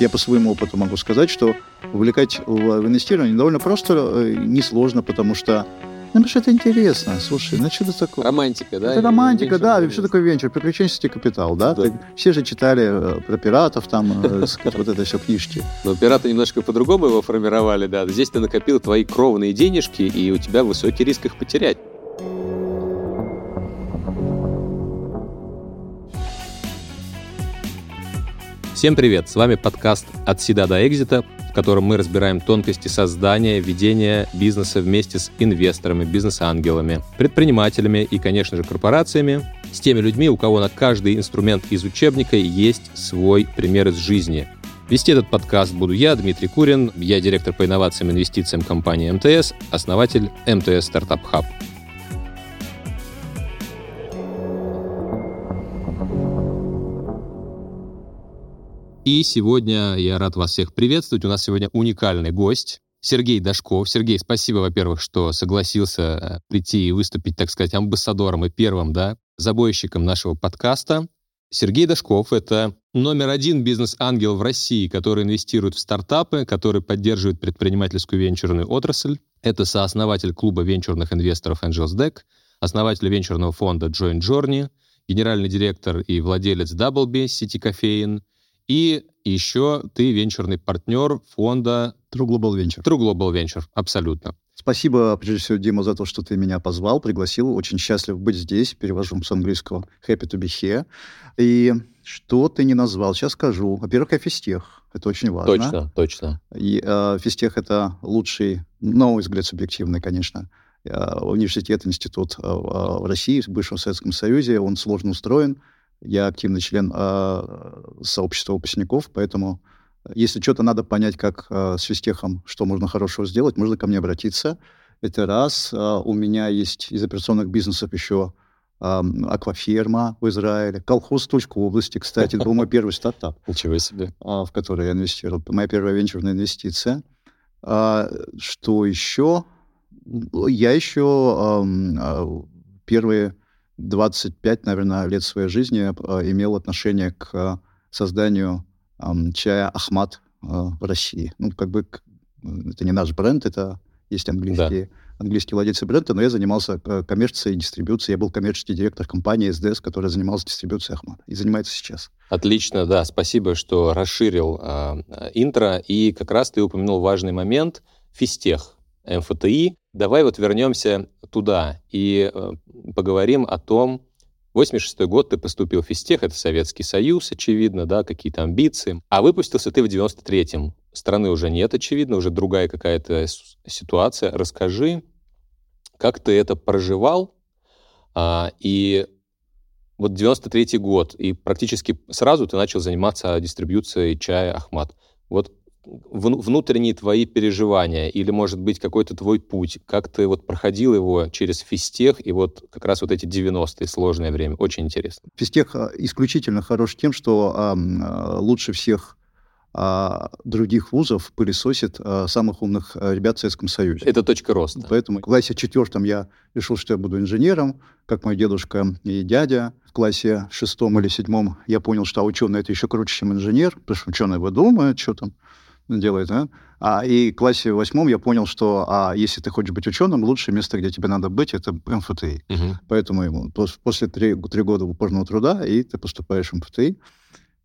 Я по своему опыту могу сказать, что увлекать в инвестирование довольно просто, э, несложно, потому что ну, потому что это интересно. Слушай, ну что это такое? Романтика, да? Это романтика, да. И что такое венчур? Приключенческий капитал, да? Да. Все же читали э, про пиратов, там, э, сказать, вот это все книжки. Но пираты немножко по-другому его формировали, да. Здесь ты накопил твои кровные денежки, и у тебя высокий риск их потерять. Всем привет! С вами подкаст «От седа до экзита», в котором мы разбираем тонкости создания, ведения бизнеса вместе с инвесторами, бизнес-ангелами, предпринимателями и, конечно же, корпорациями, с теми людьми, у кого на каждый инструмент из учебника есть свой пример из жизни. Вести этот подкаст буду я, Дмитрий Курин, я директор по инновациям и инвестициям компании МТС, основатель МТС Стартап Хаб. И сегодня я рад вас всех приветствовать. У нас сегодня уникальный гость. Сергей Дашков. Сергей, спасибо, во-первых, что согласился э, прийти и выступить, так сказать, амбассадором и первым, да, забойщиком нашего подкаста. Сергей Дашков — это номер один бизнес-ангел в России, который инвестирует в стартапы, который поддерживает предпринимательскую венчурную отрасль. Это сооснователь клуба венчурных инвесторов Angels Deck, основатель венчурного фонда Joint Journey, генеральный директор и владелец Doublebee, сети кофеин, и еще ты венчурный партнер фонда True Global Venture. True Global Venture, абсолютно. Спасибо, прежде всего, Дима, за то, что ты меня позвал, пригласил. Очень счастлив быть здесь. Перевожу с английского happy to be here. И что ты не назвал, сейчас скажу. Во-первых, о физтех. Это очень важно. Точно, точно. И э, физтех — это лучший, на мой взгляд, субъективный, конечно, э, университет, институт э, в России, в бывшем Советском Союзе. Он сложно устроен. Я активный член э, сообщества выпускников, поэтому э, если что-то надо понять, как э, с физтехом, что можно хорошего сделать, можно ко мне обратиться. Это раз. Э, у меня есть из операционных бизнесов еще э, акваферма в Израиле, колхоз Тульской области, кстати, это был мой первый стартап, Ничего себе. э, в который я инвестировал. Моя первая венчурная инвестиция. Что еще? Я еще э, первые 25, наверное, лет своей жизни э, имел отношение к э, созданию чая Ахмат э, в России. Ну, как бы это не наш бренд, это есть английские, английские владельцы бренда, но я занимался э, коммерцией и дистрибьюцией. Я был коммерческий директор компании СДС, которая занималась дистрибьюцией Ахмата и занимается сейчас. Отлично, да, спасибо, что расширил а, интро. И как раз ты упомянул важный момент — физтех, МФТИ. Давай вот вернемся туда и э, поговорим о том, 86 год ты поступил в физтех, это Советский Союз, очевидно, да, какие-то амбиции. А выпустился ты в 93-м. Страны уже нет, очевидно, уже другая какая-то ситуация. Расскажи, как ты это проживал, а, и вот 93 год, и практически сразу ты начал заниматься дистрибьюцией чая Ахмат. Вот внутренние твои переживания или, может быть, какой-то твой путь, как ты вот проходил его через физтех и вот как раз вот эти 90-е, сложное время. Очень интересно. Физтех э, исключительно хорош тем, что э, лучше всех а, других вузов пылесосит а, самых умных ребят в Советском Союзе. Это точка роста. Поэтому в классе четвертом я решил, что я буду инженером, как мой дедушка и дядя. В классе шестом или седьмом я понял, что ученый это еще круче, чем инженер, потому что ученый выдумывает, что там делает. А? А, и в классе восьмом я понял, что а, если ты хочешь быть ученым, лучшее место, где тебе надо быть, это МФТИ. Мгм. Поэтому ему пос- после три, три года упорного труда, и ты поступаешь в МФТИ.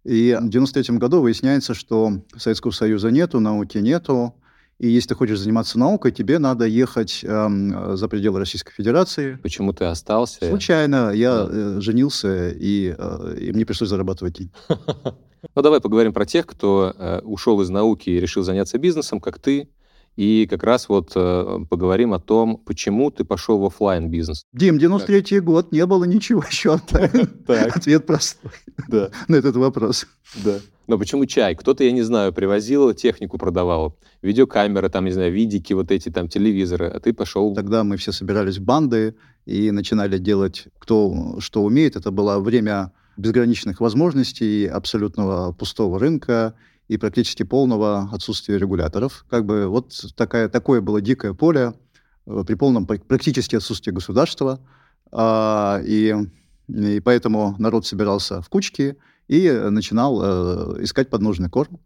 И в 93 году выясняется, что Советского Союза нету, науки нету. И если ты хочешь заниматься наукой, тебе надо ехать эм, за пределы Российской Федерации. Почему ты остался? Случайно я Да. э, женился, и, э, и мне пришлось зарабатывать деньги. Ну, давай поговорим про тех, кто э, ушел из науки и решил заняться бизнесом, как ты. И как раз вот э, поговорим о том, почему ты пошел в оффлайн бизнес. Дим, 93 год, не было ничего еще. Ответ простой на этот вопрос. да. Но почему чай? Кто-то, я не знаю, привозил, технику продавал, видеокамеры, там, не знаю, видики, вот эти там телевизоры, а ты пошел... Тогда мы все собирались в банды и начинали делать, кто что умеет. Это было время безграничных возможностей, абсолютного пустого рынка и практически полного отсутствия регуляторов. Как бы вот такая, такое было дикое поле э, при полном пр- практически отсутствии государства. А, и, и поэтому народ собирался в кучки и начинал э, искать подножный корм.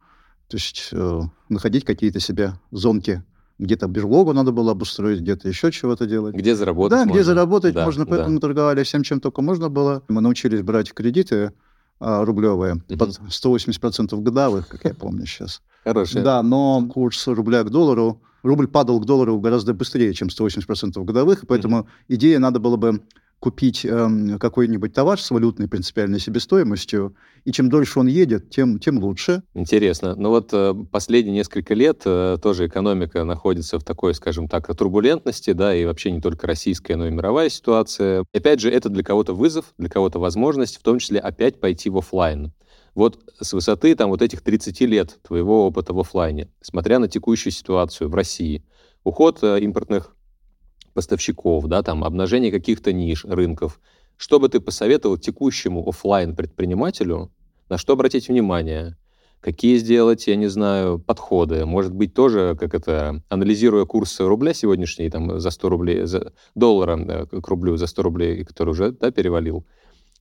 То есть э, находить какие-то себе зонки где-то берлогу надо было обустроить, где-то еще чего-то делать. Где заработать Да, можно. где заработать да, можно, поэтому да. торговали всем, чем только можно было. Мы научились брать кредиты а, рублевые под 180% годовых, как я помню сейчас. Хорошая. Да, но курс рубля к доллару, рубль падал к доллару гораздо быстрее, чем 180% годовых, поэтому идея надо было бы купить эм, какой-нибудь товар с валютной принципиальной себестоимостью, и чем дольше он едет, тем, тем лучше. Интересно. Ну вот э, последние несколько лет э, тоже экономика находится в такой, скажем так, турбулентности, да, и вообще не только российская, но и мировая ситуация. Опять же, это для кого-то вызов, для кого-то возможность, в том числе опять пойти в оффлайн. Вот с высоты там вот этих 30 лет твоего опыта в оффлайне, смотря на текущую ситуацию в России, уход э, импортных поставщиков, да, там обнажение каких-то ниш, рынков, что бы ты посоветовал текущему оффлайн предпринимателю, на что обратить внимание, какие сделать, я не знаю, подходы, может быть, тоже, как это, анализируя курс рубля сегодняшний, там, за 100 рублей, за доллара да, к рублю за 100 рублей, который уже, да, перевалил,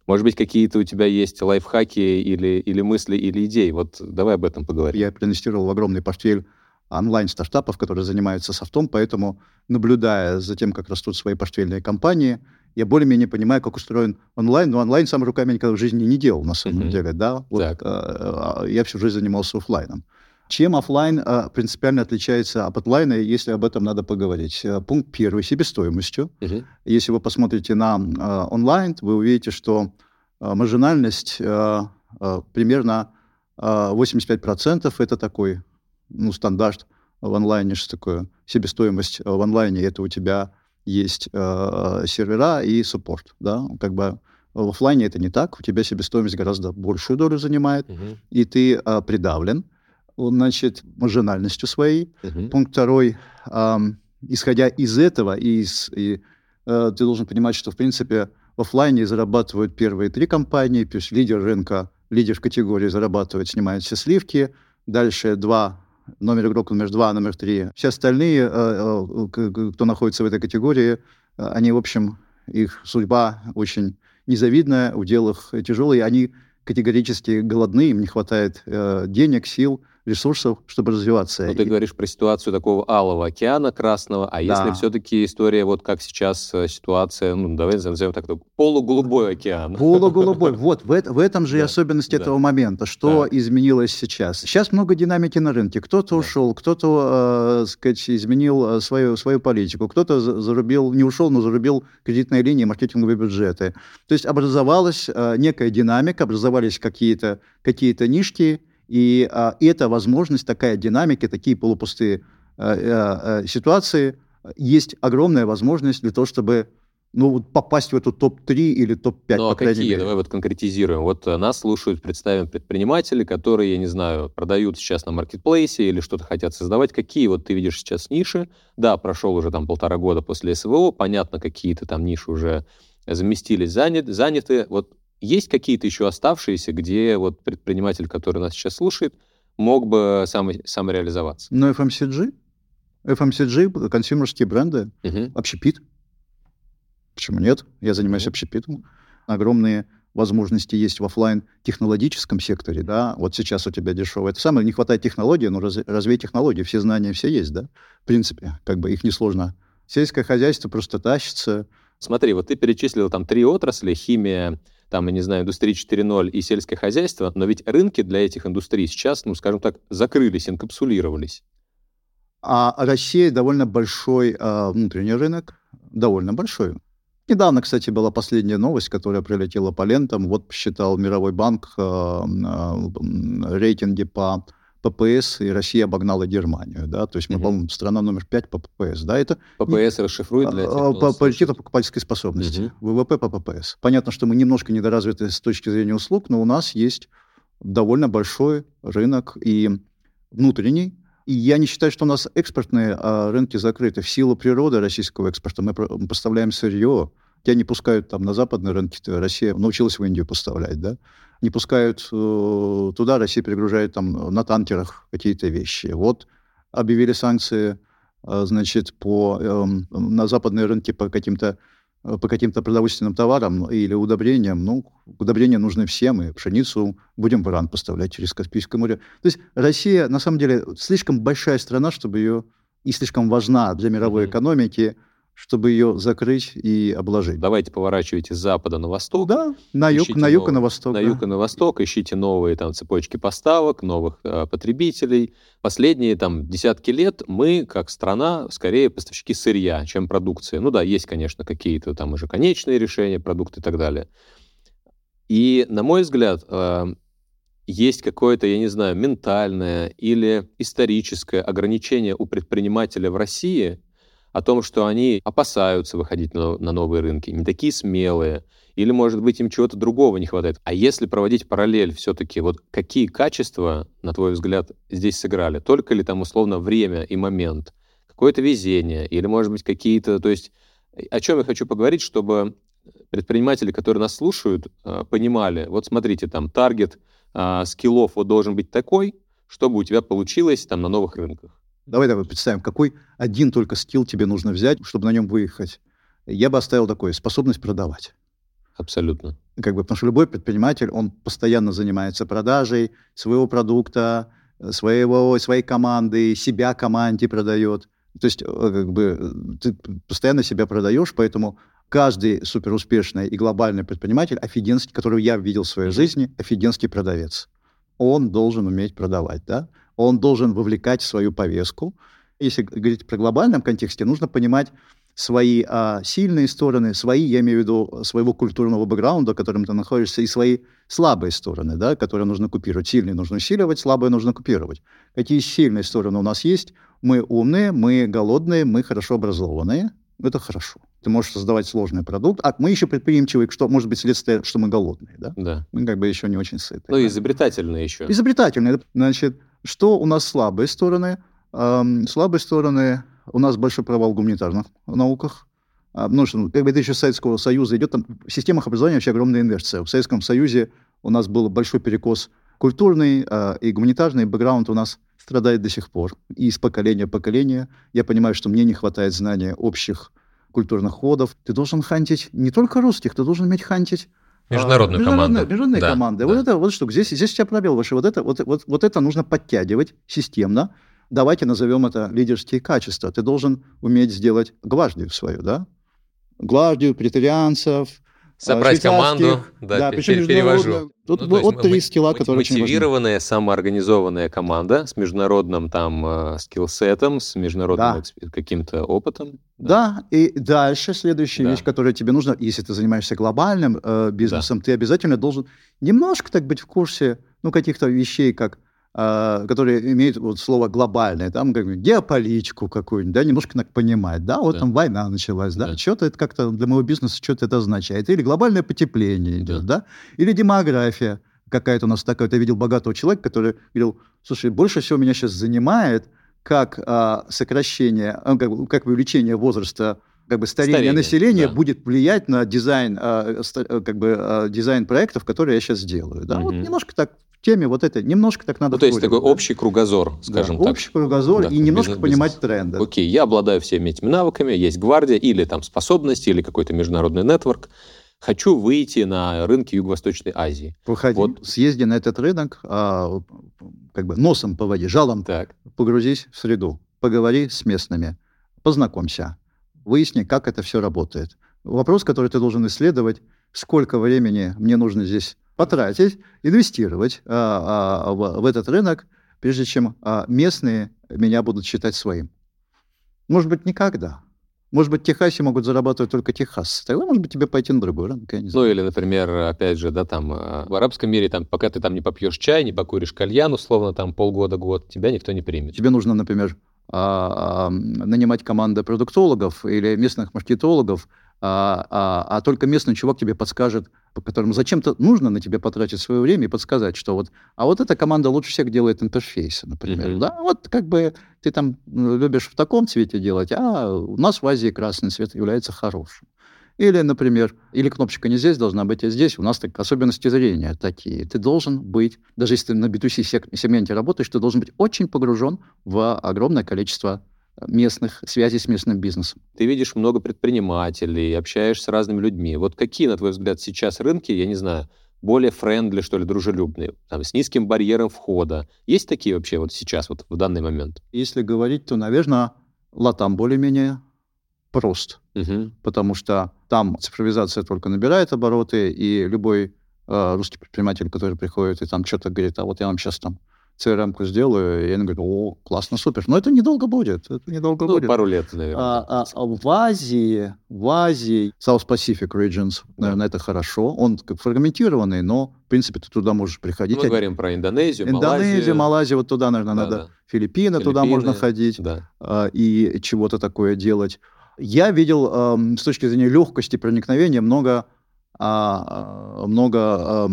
может быть, какие-то у тебя есть лайфхаки или, или мысли, или идеи? Вот давай об этом поговорим. Я проинвестировал в огромный портфель онлайн-стартапов, которые занимаются софтом, поэтому, наблюдая за тем, как растут свои портфельные компании, я более-менее понимаю, как устроен онлайн, но онлайн сам руками никогда в жизни не делал, на самом Мгм. деле, да. Вот, Так. э, э, я всю жизнь занимался оффлайном. Чем оффлайн э, принципиально отличается от онлайна, если об этом надо поговорить? Э, Пункт первый – себестоимостью. Мгм. Если вы посмотрите на э, онлайн, вы увидите, что э, маржинальность э, э, примерно э, 85% это такой ну, стандарт в онлайне, что такое себестоимость э, в онлайне, это у тебя есть э, сервера и суппорт, да, как бы в офлайне это не так, у тебя себестоимость гораздо большую долю занимает, Мгм. и ты э, придавлен, значит, маржинальностью своей, Мгм. Пункт второй. ам, исходя из этого, из, и, э, ты должен понимать, что, в принципе, в офлайне зарабатывают первые три компании, то есть лидер рынка, лидер в категории зарабатывает, снимает все сливки. Дальше два, номер игрок номер два, номер три. Все остальные, э, э, кто находится в этой категории, э, они, в общем, их судьба очень незавидная, удел их тяжелый, они категорически голодны, им не хватает денег, сил, ресурсов, чтобы развиваться. Ну, ты И- говоришь про ситуацию такого алого океана красного, а если Да. все-таки история, вот как сейчас э, ситуация, ну, давай назовем так, полуголубой океан. Полуголубой. Вот, в, эт- в этом же и Да, особенность да. этого момента. Что Так. изменилось сейчас? Сейчас много динамики на рынке. Кто-то Да. ушел, кто-то, э, сказать, изменил э, свою, свою политику, кто-то за- зарубил, не ушел, но зарубил кредитные линии, маркетинговые бюджеты. То есть образовалась э, некая динамика, образовались какие-то какие нишки, и а, эта возможность, такая динамика, такие полупустые э, э, э, ситуации, э, есть огромная возможность для того, чтобы ну, вот попасть в эту топ-3 или топ-5, Ну, а какие? мере. Давай вот конкретизируем. Вот э, нас слушают, представим, предприниматели, которые, я не знаю, продают сейчас на маркетплейсе или что-то хотят создавать. Какие вот ты видишь сейчас ниши? Да, прошел уже там полтора года после СВО, понятно, какие-то там ниши уже заместились, занят, заняты. Вот есть какие-то еще оставшиеся, где вот предприниматель, который нас сейчас слушает, мог бы сам, самореализоваться? Ну, FMCG, FMCG, консюмерские бренды, Мгм. общепит. Почему нет? Я занимаюсь Мгм. общепитом. Огромные возможности есть в офлайн технологическом секторе, да, вот сейчас у тебя дешево. Это самое, не хватает технологий, но раз, развей технологии, все знания все есть, да, в принципе, как бы их несложно. Сельское хозяйство просто тащится. Смотри, вот ты перечислил там три отрасли, химия, там, я не знаю, индустрия 4.0 и сельское хозяйство, но ведь рынки для этих индустрий сейчас, ну, скажем так, закрылись, инкапсулировались. А Россия довольно большой а, внутренний рынок, довольно большой. Недавно, кстати, была последняя новость, которая прилетела по лентам. Вот посчитал Мировой банк а, м, рейтинги по ППС, и Россия обогнала Германию. Да? То есть мы, Мгм. по-моему, страна номер пять по ППС. Да? Это ППС расшифрует для тех, а, по паритету покупательской способности. Мгм. ВВП по ППС. Понятно, что мы немножко недоразвиты с точки зрения услуг, но у нас есть довольно большой рынок и внутренний. И я не считаю, что у нас экспортные а, рынки закрыты. В силу природы российского экспорта мы мы поставляем сырье. Тебя не пускают там на западные рынки, Россия научилась в Индию поставлять, да? Не пускают э, туда, Россия перегружает там на танкерах какие-то вещи. Вот объявили санкции, а, значит, по, эм, на западные рынки по каким-то э, по каким-то продовольственным товарам или удобрениям, ну, удобрения нужны всем, и пшеницу будем в Иран поставлять через Каспийское море. То есть Россия, на самом деле, слишком большая страна, чтобы ее и слишком важна для мировой mm-hmm. экономики, чтобы ее закрыть и обложить. Давайте поворачивайте с запада на восток. Да, на юг, на юг и на восток. На да. юг и на восток, ищите новые там цепочки поставок, новых э, потребителей. Последние там десятки лет мы, как страна, скорее поставщики сырья, чем продукции. Ну да, есть, конечно, какие-то там уже конечные решения, продукты и так далее. И, на мой взгляд, э, есть какое-то, я не знаю, ментальное или историческое ограничение у предпринимателя в России – о том, что они опасаются выходить на, на новые рынки, не такие смелые, или, может быть, им чего-то другого не хватает. А если проводить параллель все-таки, вот какие качества, на твой взгляд, здесь сыграли? Только ли там условно время и момент? Какое-то везение? Или, может быть, какие-то... То есть о чем я хочу поговорить, чтобы предприниматели, которые нас слушают, а, понимали, вот смотрите, там таргет а, скиллов вот должен быть такой, чтобы у тебя получилось там на новых рынках. Давай давай представим, какой один только скилл тебе нужно взять, чтобы на нем выехать. Я бы оставил такой, способность продавать. Абсолютно. Как бы, потому что любой предприниматель, он постоянно занимается продажей своего продукта, своего, своей команды, себя команде продает. То есть, э, как бы, ты постоянно себя продаешь, поэтому каждый суперуспешный и глобальный предприниматель, офигенский, которого я видел в своей жизни, офигенский продавец. Он должен уметь продавать, да? Он должен вовлекать в свою повестку. Если говорить про глобальном контексте, нужно понимать свои а, сильные стороны, свои, я имею в виду, своего культурного бэкграунда, в котором ты находишься, и свои слабые стороны, да, которые нужно купировать. Сильные нужно усиливать, слабые нужно купировать. Какие сильные стороны у нас есть? Мы умные, мы голодные, мы хорошо образованные. Это хорошо. Ты можешь создавать сложный продукт, а мы еще предприимчивые, что может быть следствие, что мы голодные, да? Да. Мы как бы еще не очень сытые. Ну, да? изобретательные еще. Изобретательные. Значит, что у нас слабые стороны? Слабые стороны у нас большой провал в гуманитарных науках. А, ну, что, бы это еще Советского Союза идет, там в системах образования вообще огромная инверсия. В Советском Союзе у нас был большой перекос культурный э, и гуманитарный бэкграунд у нас страдает до сих пор. И из поколения в поколение. Я понимаю, что мне не хватает знания общих культурных ходов. Ты должен хантить не только русских, ты должен уметь хантить Международную а, команду. Международные да, команды. Да. Вот это вот штука. Здесь, здесь у тебя пробел выше. Вот это, вот, вот, вот это нужно подтягивать системно. Давайте назовем это лидерские качества. Ты должен уметь сделать гвардию свою, да? Гвардию, претарианцев, Собрать команду, да, да причем перевожу. Тут ну, вот три скилла, которые Мотивированная, очень самоорганизованная команда с международным там э, скиллсетом, с международным да. каким-то опытом. Да. да, и дальше следующая да. вещь, которая тебе нужна, если ты занимаешься глобальным э, бизнесом, да. ты обязательно должен немножко так быть в курсе ну, каких-то вещей, как которые имеют вот слово глобальное, там как бы геополитику какую-нибудь, да, немножко так понимать, да, вот да. там война началась, да, да. что-то это как-то для моего бизнеса что-то это означает, или глобальное потепление идет, да, да? или демография какая-то у нас такая, я видел богатого человека, который говорил, слушай, больше всего меня сейчас занимает, как а, сокращение, а, как, как увеличение возраста как бы старение, старение населения да. будет влиять на дизайн, а, как бы, а, дизайн проектов, которые я сейчас делаю. Да? Угу. Вот немножко так теме вот это немножко так надо... Ну, то есть такой общий кругозор, скажем да, так. общий кругозор да, и немножко бизнес, понимать бизнес. тренды. Окей, я обладаю всеми этими навыками, есть гвардия или там способности, или какой-то международный нетворк. Хочу выйти на рынки Юго-Восточной Азии. Выходи, вот. съезди на этот рынок, а, как бы носом по воде, жалом так. погрузись в среду, поговори с местными, познакомься, выясни, как это все работает. Вопрос, который ты должен исследовать, сколько времени мне нужно здесь потратить, инвестировать а, а, в, в этот рынок, прежде чем а, местные меня будут считать своим. Может быть, никогда. Может быть, в Техасе могут зарабатывать только техасцы. Тогда, может быть, тебе пойти на другой рынок, я не знаю. Ну, или, например, опять же, да, там, а, в арабском мире, там, пока ты там не попьешь чай, не покуришь кальян, условно, там, полгода-год, тебя никто не примет. Тебе нужно, например, а, а, нанимать команду продуктологов или местных маркетологов, а, а, а только местный чувак тебе подскажет, по которому зачем-то нужно на тебе потратить свое время и подсказать, что вот, а вот эта команда лучше всех делает интерфейсы, например, mm-hmm. да, вот как бы ты там любишь в таком цвете делать, а у нас в Азии красный цвет является хорошим. Или, например, или кнопочка не здесь должна быть, а здесь. У нас так, особенности зрения такие. Ты должен быть, даже если ты на B2C сегменте работаешь, ты должен быть очень погружен в огромное количество местных, связей с местным бизнесом. Ты видишь много предпринимателей, общаешься с разными людьми. Вот какие, на твой взгляд, сейчас рынки, я не знаю, более френдли, что ли, дружелюбные, там, с низким барьером входа. Есть такие вообще вот сейчас, вот в данный момент? Если говорить, то, наверное, Латам более-менее прост, угу. потому что там цифровизация только набирает обороты, и любой э, русский предприниматель, который приходит и там что-то говорит, а вот я вам сейчас там CRM-ку сделаю, и они говорят, о, классно, супер. Но это недолго будет, это недолго ну, будет. пару лет, наверное. А, а, в Азии, в Азии, South Pacific Regions, наверное, это хорошо. Он как фрагментированный, но, в принципе, ты туда можешь приходить. Мы говорим про Индонезию, Индонезия, Малайзию. Малайзия, вот туда, наверное, да, надо. Да. Филиппины, Филиппины, туда можно ходить да. а, и чего-то такое делать. Я видел э, с точки зрения легкости проникновения много а, много а,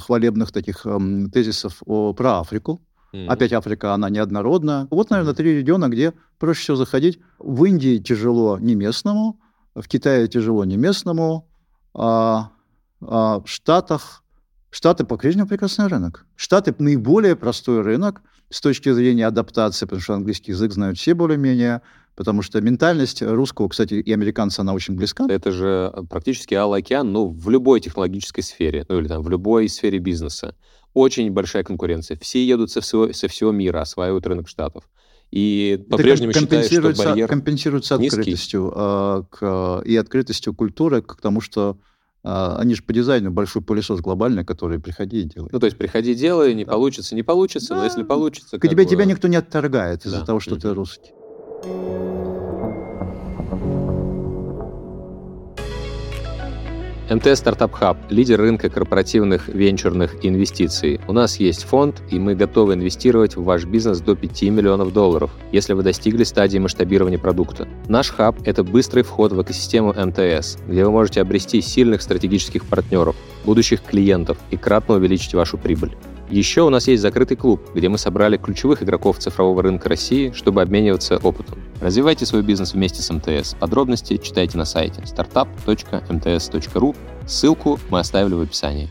хвалебных таких тезисов о, про Африку. Mm-hmm. Опять Африка, она неоднородна. Вот, наверное, три региона, где проще всего заходить. В Индии тяжело не местному, в Китае тяжело не местному, а, а в Штатах Штаты по-прежнему прекрасный рынок. Штаты наиболее простой рынок с точки зрения адаптации, потому что английский язык знают все более-менее, потому что ментальность русского, кстати, и американца, она очень близка. Это же практически Алый океан, ну, в любой технологической сфере, ну, или там в любой сфере бизнеса. Очень большая конкуренция. Все едут со всего, со всего мира, осваивают рынок Штатов. И по-прежнему считаю, что барьер компенсируется низкий. открытостью э, к, и открытостью культуры к тому, что э, они же по дизайну большой пылесос глобальный, который приходи и делай. Ну, то есть приходи, делай, не да. получится, не получится, да. но если получится... К тебе, бы... тебя никто не отторгает из-за да. того, что mm-hmm. ты русский. МТС Стартап Хаб – лидер рынка корпоративных венчурных инвестиций. У нас есть фонд, и мы готовы инвестировать в ваш бизнес до 5 миллионов долларов, если вы достигли стадии масштабирования продукта. Наш хаб – это быстрый вход в экосистему МТС, где вы можете обрести сильных стратегических партнеров, будущих клиентов и кратно увеличить вашу прибыль. Еще у нас есть закрытый клуб, где мы собрали ключевых игроков цифрового рынка России, чтобы обмениваться опытом. Развивайте свой бизнес вместе с МТС. Подробности читайте на сайте startup.mts.ru. Ссылку мы оставили в описании.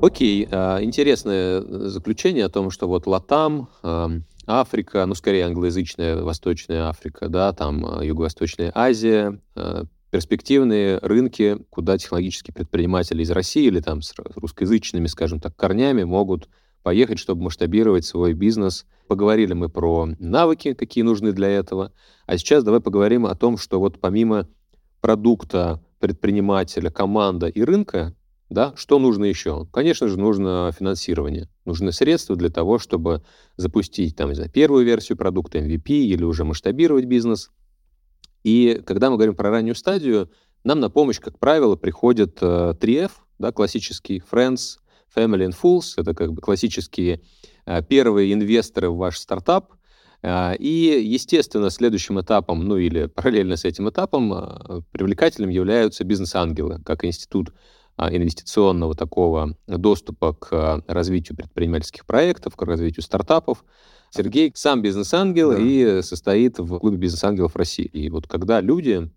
Окей, а, интересное заключение о том, что вот Латам, а, Африка, ну, скорее англоязычная Восточная Африка, да, там а, Юго-Восточная Азия, перспективные рынки, куда технологические предприниматели из России или там с русскоязычными, скажем так, корнями могут поехать, чтобы масштабировать свой бизнес. Поговорили мы про навыки, какие нужны для этого. А сейчас давай поговорим о том, что вот помимо продукта, предпринимателя, команда и рынка, да, что нужно еще? Конечно же, нужно финансирование. Нужны средства для того, чтобы запустить там, знаю, первую версию продукта, MVP или уже масштабировать бизнес. И когда мы говорим про раннюю стадию, нам на помощь, как правило, приходят э, 3F, да, классический Friends, Family and Fools, это как бы классические э, первые инвесторы в ваш стартап. Э, и, естественно, следующим этапом, ну или параллельно с этим этапом, э, привлекательным являются бизнес-ангелы, как институт инвестиционного такого доступа к развитию предпринимательских проектов, к развитию стартапов. Сергей сам бизнес-ангел да. и состоит в клубе бизнес-ангелов России. И вот когда люди,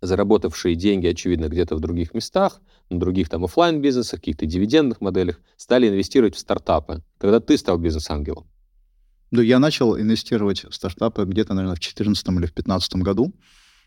заработавшие деньги, очевидно, где-то в других местах, на других там офлайн бизнесах каких-то дивидендных моделях, стали инвестировать в стартапы. Когда ты стал бизнес-ангелом? Да, я начал инвестировать в стартапы где-то, наверное, в 2014 или в 2015 году.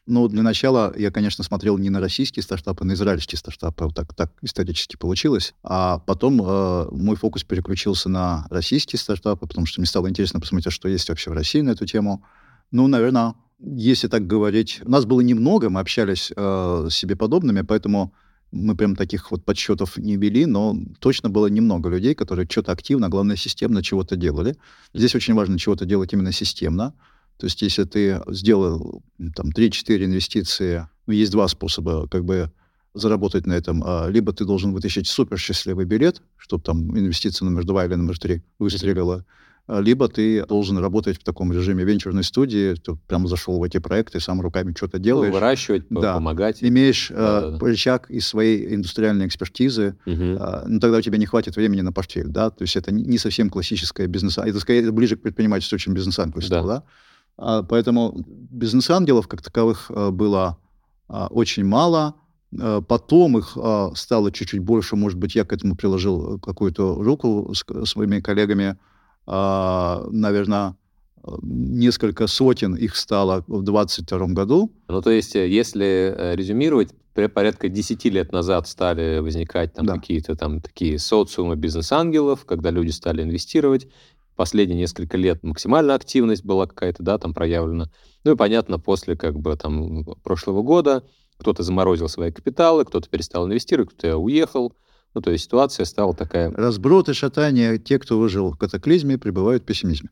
Ну, для начала я, конечно, смотрел не на российские стартапы, а на израильские стартапы. Вот так, так исторически получилось. А потом э, мой фокус переключился на российские стартапы, потому что мне стало интересно посмотреть, что есть вообще в России на эту тему. Ну, наверное, если так говорить, нас было немного, мы общались э, с себе подобными, поэтому мы прям таких вот подсчетов не вели, но точно было немного людей, которые что-то активно, главное, системно чего-то делали. Здесь очень важно чего-то делать именно системно. То есть если ты сделал там 3-4 инвестиции, ну, есть два способа как бы заработать на этом. А, либо ты должен вытащить супер счастливый билет, чтобы там инвестиция номер два или номер три выстрелила, а, либо ты должен работать в таком режиме венчурной студии, ты прям зашел в эти проекты, сам руками что-то делаешь. Ну, выращивать, да. помогать. Имеешь да, э, да. рычаг из своей индустриальной экспертизы, угу. э, ну, тогда у тебя не хватит времени на портфель, да, то есть это не совсем классическое бизнес, это скорее ближе к предпринимательству, чем бизнес-ангельство, да. да. А, поэтому бизнес-ангелов как таковых а, было а, очень мало. Потом их стало чуть-чуть больше, может быть, я к этому приложил какую-то руку с своими коллегами. Наверное, несколько сотен их стало в 2022 году. Ну, то есть, э, если э, резюмировать, порядка 10 лет назад стали возникать там да. какие-то там такие социумы бизнес-ангелов, когда люди стали инвестировать. Последние несколько лет максимальная активность была какая-то, да, там проявлена. Ну и понятно, после как бы там прошлого года кто-то заморозил свои капиталы, кто-то перестал инвестировать, кто-то уехал. Ну, то есть ситуация стала такая... Разброд и шатание. Те, кто выжил в катаклизме, пребывают в пессимизме.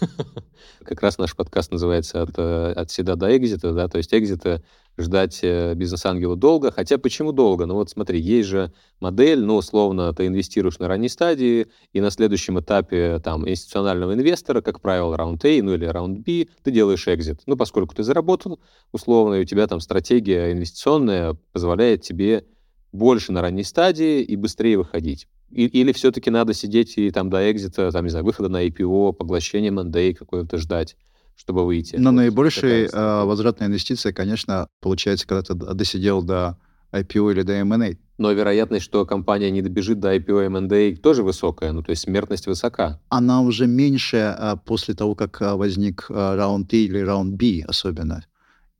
Как раз наш подкаст называется «От, э, от седа до экзита», да, то есть экзита ждать э, бизнес-ангела долго. Хотя почему долго? Ну вот смотри, есть же модель, ну, условно, ты инвестируешь на ранней стадии, и на следующем этапе там институционального инвестора, как правило, раунд A, ну или раунд B, ты делаешь экзит. Ну, поскольку ты заработал, условно, и у тебя там стратегия инвестиционная позволяет тебе больше на ранней стадии и быстрее выходить. И, или все-таки надо сидеть и там до экзита, там, не знаю, выхода на IPO, поглощения мандей какое-то ждать чтобы выйти. Но вот наибольшая э, возвратная инвестиция, конечно, получается, когда ты досидел до IPO или до M&A. Но вероятность, что компания не добежит до IPO M&A, тоже высокая, ну то есть смертность высока. Она уже меньше а, после того, как а, возник а, раунд A или раунд B особенно.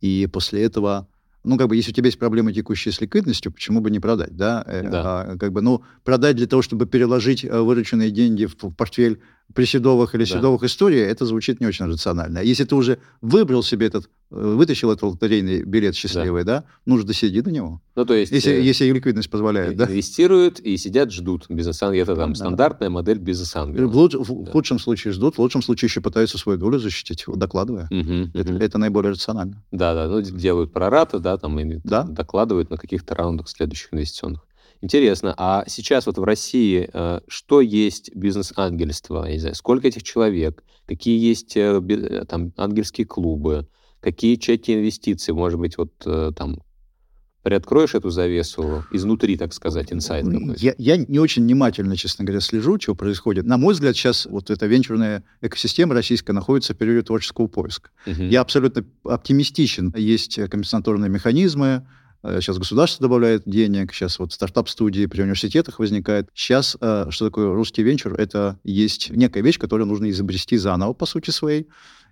И после этого ну, как бы, если у тебя есть проблемы текущие с ликвидностью, почему бы не продать, да? Э, да. А, как бы, ну, продать для того, чтобы переложить э, вырученные деньги в, портфель приседовых или да. седовых историй, это звучит не очень рационально. Если ты уже выбрал себе этот, вытащил этот лотерейный билет счастливый, да, да нужно сидеть до него. Ну, то есть... Если, э, если ликвидность позволяет, да. Инвестируют и сидят, ждут. Бизнес-ангел, это там да. стандартная модель бизнес-ангела. В, луч, да. в худшем случае ждут, в лучшем случае еще пытаются свою долю защитить, докладывая. Угу, это, угу. это наиболее рационально. Да, да, ну, делают прораты, да, там, и да? докладывают на каких-то раундах следующих инвестиционных. Интересно, а сейчас вот в России э, что есть бизнес-ангельство? Я не знаю, сколько этих человек? Какие есть э, э, там ангельские клубы? Какие чеки инвестиций? Может быть, вот там приоткроешь эту завесу изнутри, так сказать, инсайт Я, я не очень внимательно, честно говоря, слежу, что происходит. На мой взгляд, сейчас вот эта венчурная экосистема российская находится в периоде творческого поиска. Угу. Я абсолютно оптимистичен. Есть компенсаторные механизмы, Сейчас э, государство добавляет денег, сейчас вот стартап-студии при университетах возникает. Сейчас э, что такое русский венчур? Это есть некая вещь, которую нужно изобрести заново, по сути своей.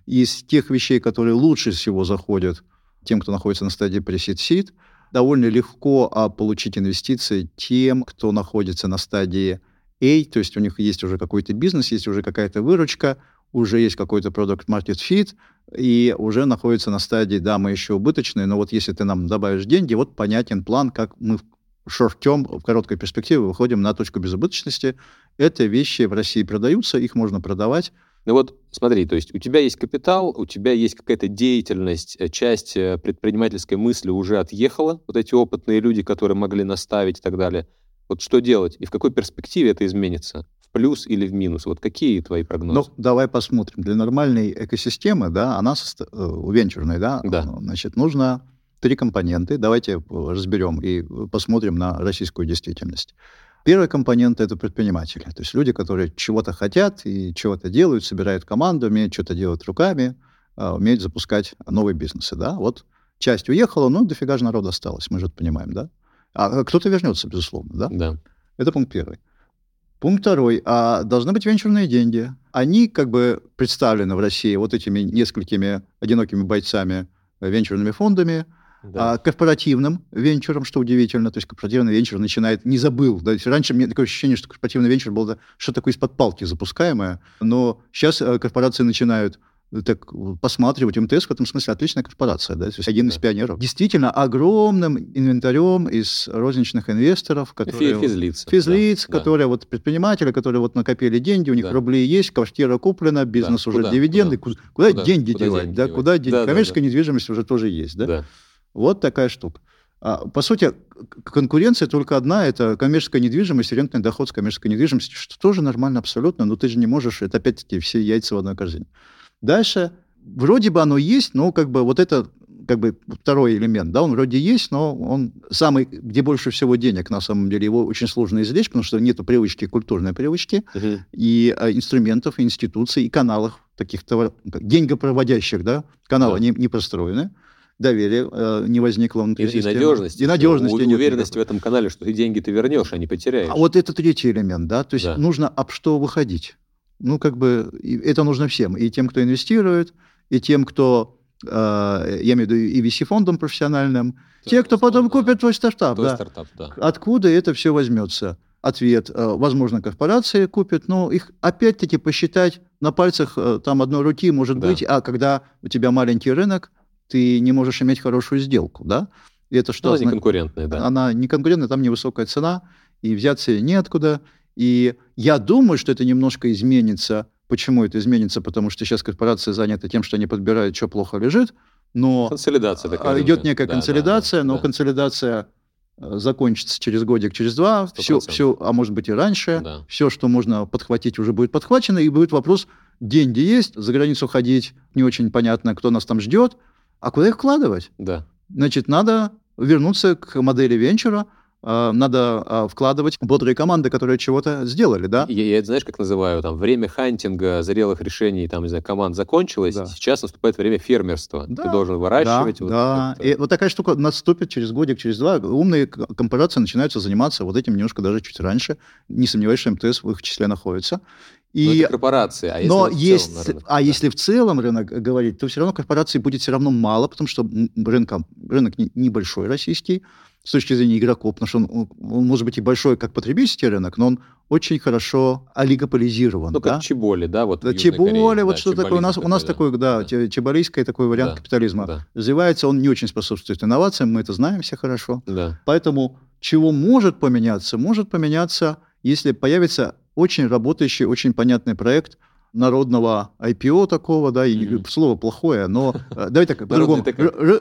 Из тех вещей, которые лучше всего заходят тем, кто находится на стадии pre-seed довольно легко а, получить инвестиции тем, кто находится на стадии A, то есть у них есть уже какой-то бизнес, есть уже какая-то выручка, уже есть какой-то продукт market fit, и уже находится на стадии, да, мы еще убыточные, но вот если ты нам добавишь деньги, вот понятен план, как мы в шорт-терм, в короткой перспективе выходим на точку безубыточности. Это вещи в России продаются, их можно продавать. Ну вот смотри, то есть у тебя есть капитал, у тебя есть какая-то деятельность, э, часть э, предпринимательской мысли уже отъехала, вот эти опытные люди, которые могли наставить и так далее. Вот что делать и в какой перспективе это изменится? плюс или в минус? Вот какие твои прогнозы? Ну, давай посмотрим. Для нормальной экосистемы, да, она состо... Э, венчурной, да, да, значит, нужно три компоненты. Давайте разберем и посмотрим на российскую действительность. Первый компонент — это предприниматели. То есть люди, которые чего-то хотят и чего-то делают, собирают команду, умеют что-то делать руками, а, умеют запускать новые бизнесы. Да? Вот часть уехала, но дофига же народа осталось, мы же это понимаем. Да? А кто-то вернется, безусловно. Да? Да. Это пункт первый. Пункт второй. А должны быть венчурные деньги. Они как бы представлены в России вот этими несколькими одинокими бойцами э, венчурными фондами, да. а, корпоративным венчуром, что удивительно. То есть корпоративный венчур начинает... Не забыл. Да? Раньше мне такое ощущение, что корпоративный венчур был да, что такое из-под палки запускаемое. Но сейчас э, корпорации начинают так посматривать. МТС в этом смысле отличная корпорация, да, то есть один да. из пионеров. Действительно, огромным инвентарем из розничных инвесторов, которые... Физлиц. Физлиц, да. которые да. вот предприниматели, которые вот накопили деньги, у них да. рубли есть, квартира куплена, бизнес да. уже куда? дивиденды. Куда, куда, куда деньги куда девать? Деньги да, девать? куда деньги? Да, Коммерческая да, да. недвижимость уже тоже есть, да? да. Вот такая штука. А, по сути, конкуренция только одна – это коммерческая недвижимость, рентный доход с коммерческой недвижимостью, что тоже нормально абсолютно, но ты же не можешь, это опять-таки все яйца в одной корзине. Дальше вроде бы оно есть, но как бы вот это как бы второй элемент, да, он вроде есть, но он самый, где больше всего денег, на самом деле, его очень сложно извлечь, потому что нету привычки, культурной привычки, uh-huh. и а, инструментов, и институций, и каналов таких товар, деньгопроводящих, да, каналы uh-huh. не, не построены. Доверия э, не возникло внутри и, системы. И надежность. И надежность. У, уверенность в этом канале, что ты деньги ты вернешь, а не потеряешь. А вот это третий элемент, да, то есть да. нужно об что выходить. Ну, как бы это нужно всем, и тем, кто инвестирует, и тем, кто, э, я имею в виду и VC-фондом профессиональным, да, те, кто потом да. купит твой стартап. Твой да. стартап да. Откуда это все возьмется? Ответ, э, возможно, корпорации купят, но их опять-таки посчитать на пальцах там одной руки может да. быть, а когда у тебя маленький рынок, ты не можешь иметь хорошую сделку, да? И это что? Она не конкурентная, да. Она не конкурентная, там невысокая цена, и взяться неоткуда. И я думаю, что это немножко изменится. Почему это изменится? Потому что сейчас корпорации заняты тем, что они подбирают, что плохо лежит. Но консолидация такая. Идет некая да, консолидация, да, да, но да. консолидация э, закончится через годик, через два, все, все, а может быть и раньше, да. все, что можно подхватить, уже будет подхвачено, и будет вопрос, деньги есть, за границу ходить, не очень понятно, кто нас там ждет, а куда их вкладывать? Да. Значит, надо вернуться к модели венчура, а, надо а, вкладывать бодрые команды, которые чего-то сделали, да? Я, я это знаешь, как называю, там, время хантинга, зрелых решений, там, не знаю, команд закончилось, да. сейчас наступает время фермерства. Да. Ты должен выращивать. Да, вот, да. И вот такая штука наступит через годик, через два. Умные корпорации начинаются заниматься вот этим немножко даже чуть раньше. Не сомневаюсь, что МТС в их числе находится. И, но это корпорации. А если но есть, рынок, а да. если в целом рынок говорить, то все равно корпораций будет все равно мало, потому что рынка, рынок небольшой российский, с точки зрения игроков, потому что он, он может быть и большой как потребительский рынок, но он очень хорошо олигополизирован. Ну, да? как Чеболи, да? Вот да, Чеболи, вот да, что такое. У нас, такой, у нас да. такой, да, да. чеболийский такой вариант да, капитализма да. развивается, он не очень способствует инновациям, мы это знаем все хорошо. Да. Поэтому чего может поменяться? Может поменяться, если появится очень работающий, очень понятный проект – народного IPO такого, да, и mm-hmm. слово плохое, но э, давай так, по-другому.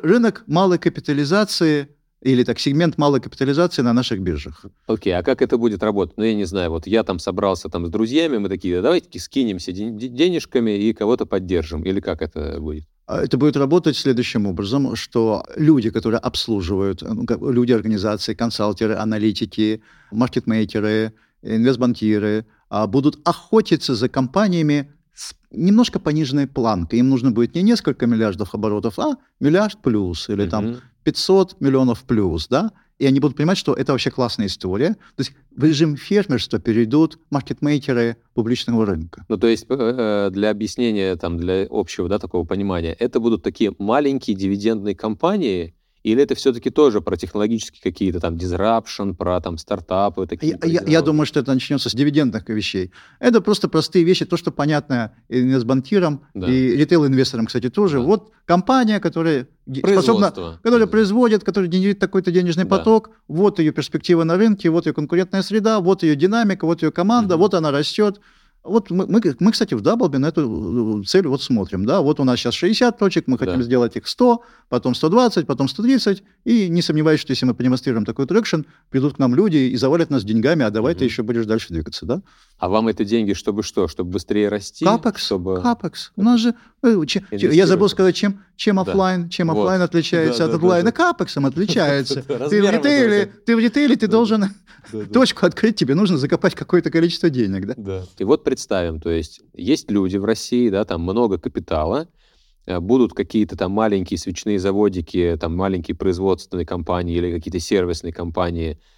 Рынок малой капитализации или так сегмент малой капитализации на наших биржах. Окей, okay, а как это будет работать? Ну, я не знаю, вот я там собрался там с друзьями, мы такие, давайте скинемся денежками и кого-то поддержим, или как это будет? А это будет работать следующим образом, что люди, которые обслуживают, ну, люди организации, консалтеры, аналитики, маркетмейкеры, инвестбанкиры, а, будут охотиться за компаниями с немножко пониженной планкой. Им нужно будет не несколько миллиардов оборотов, а миллиард плюс или mm-hmm. там 500 миллионов плюс, да? И они будут понимать, что это вообще классная история. То есть в режим фермерства перейдут маркетмейкеры публичного рынка. Ну, то есть э, для объяснения, там, для общего да, такого понимания, это будут такие маленькие дивидендные компании, или это все-таки тоже про технологические какие-то там disruption, про там стартапы? Такие, я, я, я думаю, что это начнется с дивидендных вещей. Это просто простые вещи, то, что понятно инвестбанкирам да. и ритейл-инвесторам, кстати, тоже. Да. Вот компания, которая способна, которая производит, которая генерит такой-то денежный да. поток, вот ее перспектива на рынке, вот ее конкурентная среда, вот ее динамика, вот ее команда, угу. вот она растет. Вот мы, мы, мы, кстати, в Даблбе на эту э, цель вот смотрим, да, вот у нас сейчас 60 точек, мы хотим да. сделать их 100, потом 120, потом 130, и не сомневаюсь, что если мы продемонстрируем такой traction, придут к нам люди и завалят нас деньгами, а давай угу. ты еще будешь дальше двигаться, да? А вам это деньги, чтобы что? Чтобы быстрее расти? Капекс, чтобы... капекс. У нас же, э, чем, я забыл сказать, чем, чем офлайн, да. чем офлайн вот. отличается да, от да, офлайна, да, капексом отличается. Ты в ритейле, ты в ритейле, ты должен точку открыть, тебе нужно закопать какое-то количество денег, да? И вот представим, то есть есть люди в России, да, там много капитала, э, будут какие-то там маленькие свечные заводики, там маленькие производственные компании или какие-то сервисные компании –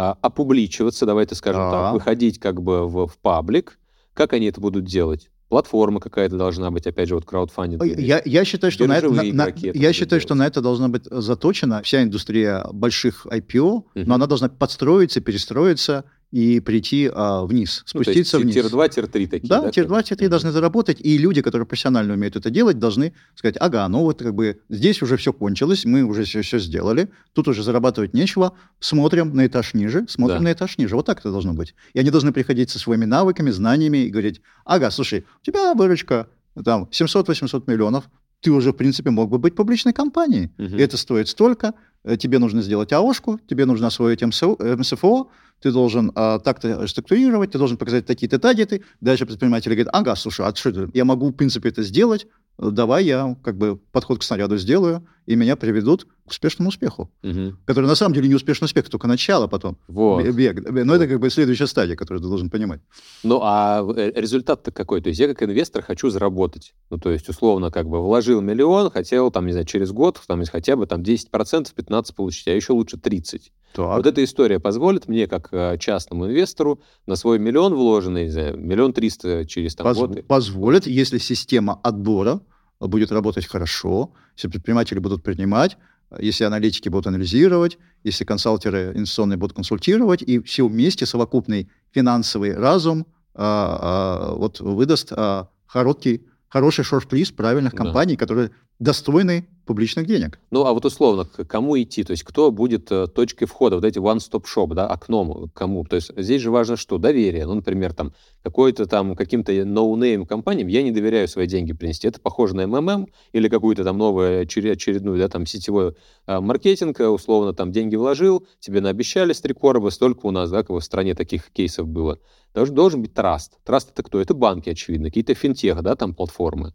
а, опубличиваться, давайте скажем а так, выходить как бы в, в паблик. Как они это будут делать? Платформа какая-то должна быть, опять же, вот краудфандинг. Я, я считаю, что, на это, на, на, я считаю что на это должна быть заточена вся индустрия больших IPO, угу. но она должна подстроиться, перестроиться и прийти а, вниз, спуститься ну, есть, вниз. Tier-2, tier-3 такие, да? Да, tier-2, tier-3 mm должны заработать, и люди, которые профессионально умеют это делать, должны сказать, ага, ну вот как бы здесь уже все кончилось, мы уже все, все сделали, тут уже зарабатывать нечего, смотрим на этаж ниже, смотрим да. на этаж ниже. Вот так это должно быть. И они должны приходить со своими навыками, знаниями и говорить, ага, слушай, у тебя выручка там 700-800 миллионов, ты уже, в принципе, мог бы быть публичной компанией. Угу. Это стоит столько, э, тебе нужно сделать АОшку, тебе нужно освоить МСФО, ты должен а, так-то структурировать, ты должен показать такие-то таргеты. Дальше предприниматель говорит, ага, слушай, а что я могу, в принципе, это сделать, давай я как бы подход к снаряду сделаю, и меня приведут к успешному успеху, угу. который на самом деле не успешный успех, только начало потом. Вот. Бег. Но вот. это как бы следующая стадия, которую ты должен понимать. Ну, а э, результат-то какой? То есть я как инвестор хочу заработать. Ну, то есть, условно, как бы вложил миллион, хотел, там, не знаю, через год, там, хотя бы там 10%, 15% получить, а еще лучше 30%. Так. Вот эта история позволит мне, как э, частному инвестору, на свой миллион вложенный, не знаю, миллион триста через там, Поз- год. Позволит, если система отбора будет работать хорошо, если предприниматели будут принимать, если аналитики будут анализировать, если консалтеры инвестиционные будут консультировать, и все вместе совокупный финансовый разум а, а, вот выдаст а, короткий, хороший шорт-лист правильных компаний, да. которые достойны публичных денег. Ну, а вот условно, к кому идти? То есть кто будет э, точкой входа? Вот эти one-stop-shop, да, окном кому? То есть здесь же важно что? Доверие. Ну, например, там какой-то там каким-то no-name компаниям я не доверяю свои деньги принести. Это похоже на МММ или какую-то там новую очередную, да, там сетевой а, маркетинг, э, условно, там деньги вложил, тебе наобещали с три короба, столько у нас, да, как в стране таких кейсов было. Должен, должен быть траст. Траст это кто? Это банки, очевидно, какие-то финтех, да, там платформы.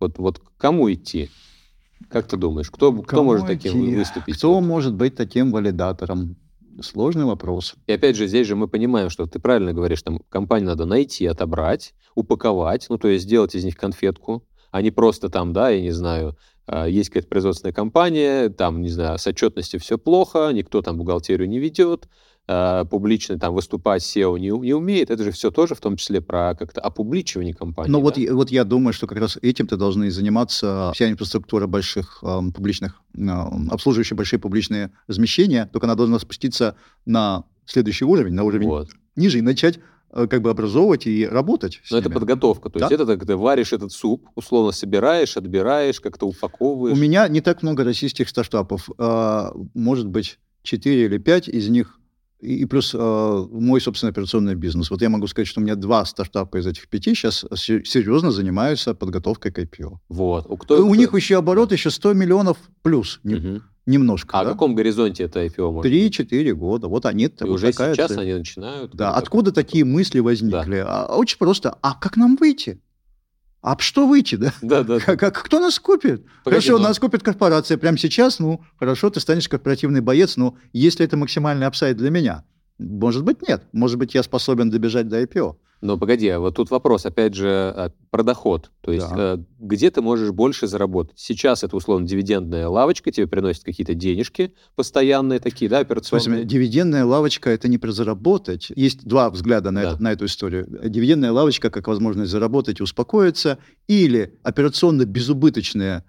Вот, вот к кому идти? Как ты думаешь, кто, кто может таким идти? выступить? Кто может быть таким валидатором? Сложный вопрос. И опять же, здесь же мы понимаем, что ты правильно говоришь, там компанию надо найти, отобрать, упаковать, ну, то есть сделать из них конфетку, а не просто там, да, я не знаю, а, есть какая-то производственная компания, там, не знаю, с отчетностью все плохо, никто там бухгалтерию не ведет, э, публично там выступать SEO не, не умеет, это же все тоже в том числе про как-то опубличивание компании. Ну да? вот, вот я думаю, что как раз этим-то должны заниматься вся инфраструктура больших э, публичных, э, обслуживающих большие публичные размещения, только она должна спуститься на следующий уровень, на уровень вот. ниже и начать как бы образовывать и работать. Но это подготовка. То да? есть это когда варишь этот суп, условно собираешь, отбираешь, как-то упаковываешь. У меня не так много российских стартапов. А, может быть, 4 или 5 из них и, плюс э, мой собственный операционный бизнес. Вот я могу сказать, что у меня два стартапа из этих пяти сейчас серьезно занимаются подготовкой к IPO. Вот. У, кто, у них еще оборот еще 100 миллионов плюс. Угу. Немножко. А да? о каком горизонте это IPO может 3-4 года. Вот они... И уже сейчас цель. они начинают? Да. Откуда такие мысли возникли? Да. А, очень просто. А как нам выйти? А что выйти, да? Да, да. Как, как, кто нас купит? Погоди, хорошо, но... нас купит корпорация прямо сейчас, ну, хорошо, ты станешь корпоративный боец, но если это максимальный апсайд для меня? Может быть, нет. Может быть, я способен добежать до IPO. Но погоди, а вот тут вопрос, опять же, а, про доход. То есть да. Э, где ты можешь больше заработать? Сейчас это, условно, дивидендная лавочка, тебе приносит какие-то денежки постоянные такие, да, операционные? Смысле, дивидендная лавочка – это не про заработать. Есть два взгляда на, да. это, на эту историю. Дивидендная лавочка как возможность заработать и успокоиться, или операционно безубыточная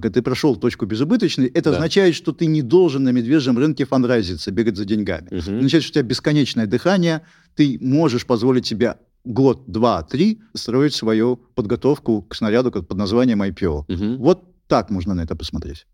ты прошел точку безубыточной, это да. означает, что ты не должен на медвежьем рынке фанрайзиться, бегать за деньгами. Угу. Это означает, что у тебя бесконечное дыхание, ты можешь позволить себе год, два, три строить свою подготовку к снаряду под названием IPO. Угу. Вот так можно на это посмотреть.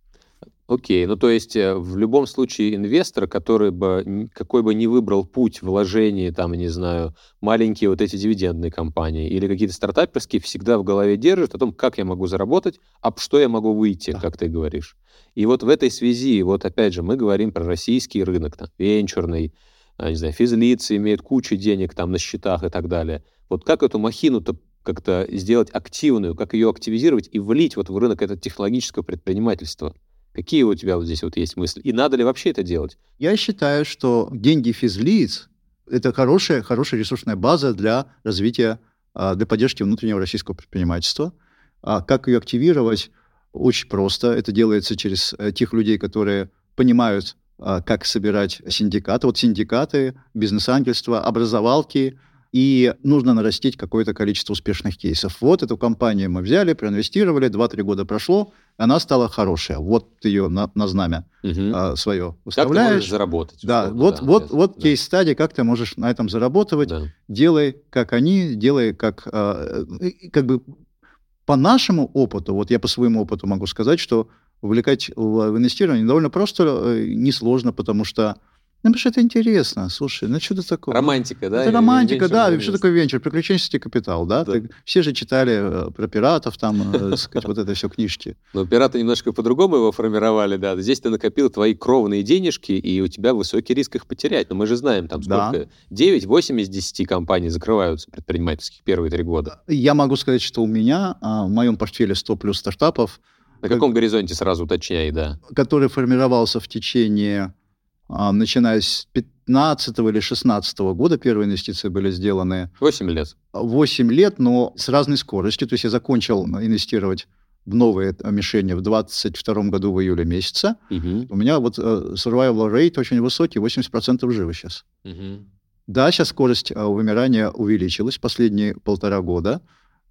Окей, ну то есть э, в любом случае инвестор, который бы, какой бы ни выбрал путь вложения, там, не знаю, маленькие вот эти дивидендные компании или какие-то стартаперские, всегда в голове держит о том, как я могу заработать, а что я могу выйти, как ты говоришь. И вот в этой связи, вот опять же, мы говорим про российский рынок, там, венчурный, а, не знаю, физлицы имеют кучу денег там на счетах и так далее. Вот как эту махину-то как-то сделать активную, как ее активизировать и влить вот в рынок это технологическое предпринимательство? Какие у тебя вот здесь вот есть мысли? И надо ли вообще это делать? Я считаю, что деньги физлиц – это хорошая, хорошая ресурсная база для развития, а, для поддержки внутреннего российского предпринимательства. А как ее активировать? Очень просто. Это делается через э, тех людей, которые понимают, а, как собирать синдикаты. Вот синдикаты, бизнес-ангельство, образовалки – и нужно нарастить какое-то количество успешных кейсов. Вот эту компанию мы взяли, проинвестировали, 2-3 года прошло, она стала хорошая. Вот ее на, на знамя угу. а, свое выставляешь. Как ты можешь заработать? Да, вот, да, вот, вот да. кейс-стадия, как ты можешь на этом зарабатывать. Да. Делай, как они, делай, как, а, как бы по нашему опыту, вот я по своему опыту могу сказать, что увлекать в инвестирование довольно просто, э, несложно, потому что ну, потому что это интересно. Слушай, ну что это такое? Романтика, да? Это романтика, да. Что такое венчур? Приключенческий капитал, да? да. Ты, все же читали э, про пиратов, там, э, сказать, вот это все книжки. Но пираты немножко по-другому его формировали, да. Здесь ты накопил твои кровные денежки, и у тебя высокий риск их потерять. Но мы же знаем, там сколько? Да. 9, 8 из 10 компаний закрываются предпринимательских первые три года. Я могу сказать, что у меня, а, в моем портфеле 100 плюс стартапов, На каком горизонте сразу уточняй, да? Который формировался в течение, начиная с 15 или 16 года, первые инвестиции были сделаны. 8 лет. 8 лет, но с разной скоростью. То есть я закончил инвестировать в новые мишени в 22 году в июле месяце. Угу. У меня вот uh, survival rate очень высокий, 80% живы сейчас. Угу. Да, сейчас скорость uh, вымирания увеличилась последние полтора года.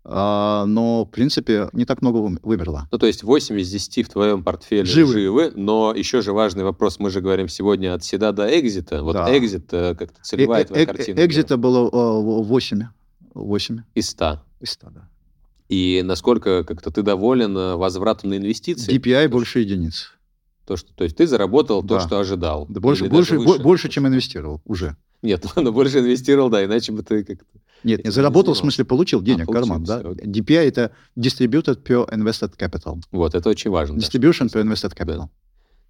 А, но, в принципе, не так много вымерло. Ну, то есть 8 из 10 в твоем портфеле живы. живы, но еще же важный вопрос, мы же говорим сегодня от седа до экзита. Вот да. экзит, э, как-то целевая э твоя э картина. Экзита было 8. 8. Из 100. Из 100, да. И насколько как-то ты доволен э, возвратом на инвестиции? DPI то, больше единиц. То, что, то есть ты заработал да. то, что ожидал. Да, больше, больше, больше, чем инвестировал уже. Нет, ладно, больше инвестировал, да, иначе бы ты как-то... Нет, не заработал, в смысле получил денег, а, карман, да. DPI — это Distributed Per Invested Capital. Вот, это очень важно. Distribution да. Per Invested Capital. Да.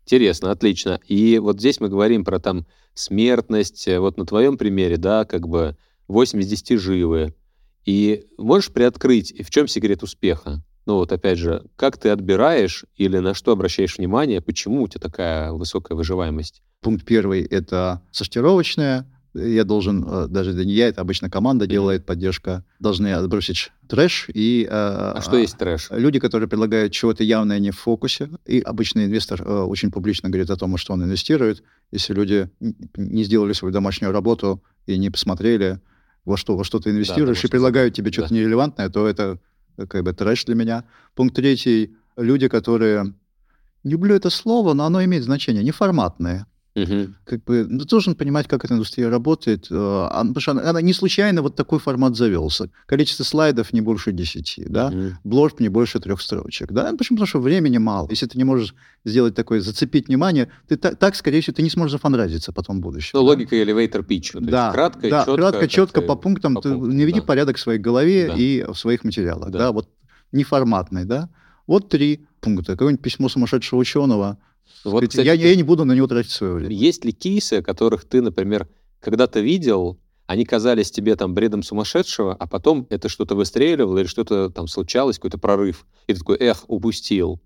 Интересно, отлично. И вот здесь мы говорим про там смертность. Вот на твоем примере, да, как бы 8 из 10 живы. И можешь приоткрыть, в чем секрет успеха? Ну вот опять же, как ты отбираешь или на что обращаешь внимание, почему у тебя такая высокая выживаемость? Пункт первый — это сортировочная я должен, э, даже не я, это обычно команда делает, поддержка, должны отбросить трэш. И, э, а что есть трэш? Люди, которые предлагают чего-то явное не в фокусе. И обычный инвестор э, очень публично говорит о том, что он инвестирует. Если люди не сделали свою домашнюю работу и не посмотрели, во что, во что ты инвестируешь, да, и предлагают тебе что-то да. нерелевантное, то это как бы трэш для меня. Пункт третий. Люди, которые... Не люблю это слово, но оно имеет значение. Неформатные. Угу. Как бы, ну, должен понимать, как эта индустрия работает. Э, а, потому что она, она не случайно вот такой формат завелся. Количество слайдов не больше 10, да? Угу. Блорд не больше трех строчек, да? Почему? Потому что времени мало. Если ты не можешь сделать такое, зацепить внимание, ты так, так скорее всего, ты не сможешь зафанразиться потом в будущем. Ну, да? логика elevator pitch. Да, кратко, да, четко. Кратко, четко, по пунктам. По ты пунктам, наведи да. порядок в своей голове да. и в своих материалах, да. да? Вот неформатный, да? Вот три пункта. Какое-нибудь письмо сумасшедшего ученого – вот, кстати, я, я не буду на него тратить свое время. Есть ли кейсы, которых ты, например, когда-то видел, они казались тебе там бредом сумасшедшего, а потом это что-то выстреливало или что-то там случалось, какой-то прорыв, и ты такой, эх, упустил.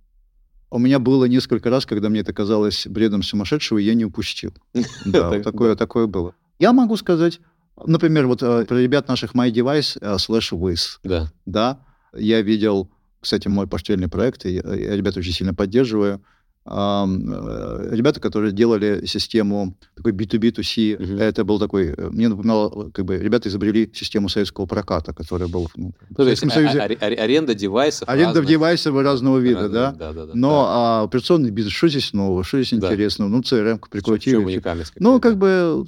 У меня было несколько раз, когда мне это казалось бредом сумасшедшего, и я не упустил. Да, такое, такое было. Я могу сказать, например, вот э, про ребят наших MyDevice э, slash Wiz. Да. Да, я видел, кстати, мой портфельный проект, и я ребят очень сильно поддерживаю. Э, ребята, которые делали систему такой B2B2C, uh-huh. это был такой, э, мне напоминало, как бы ребята изобрели систему советского проката, которая была ну, в Советском Союзе. А, а, аренда девайсов. Аренда разных, девайсов разного вида, разных, да? Да, да, да. Но да. А, операционный бизнес, что здесь нового, что здесь да. интересного? Ну, CRM прикрутили. Уникальность? Ну, как бы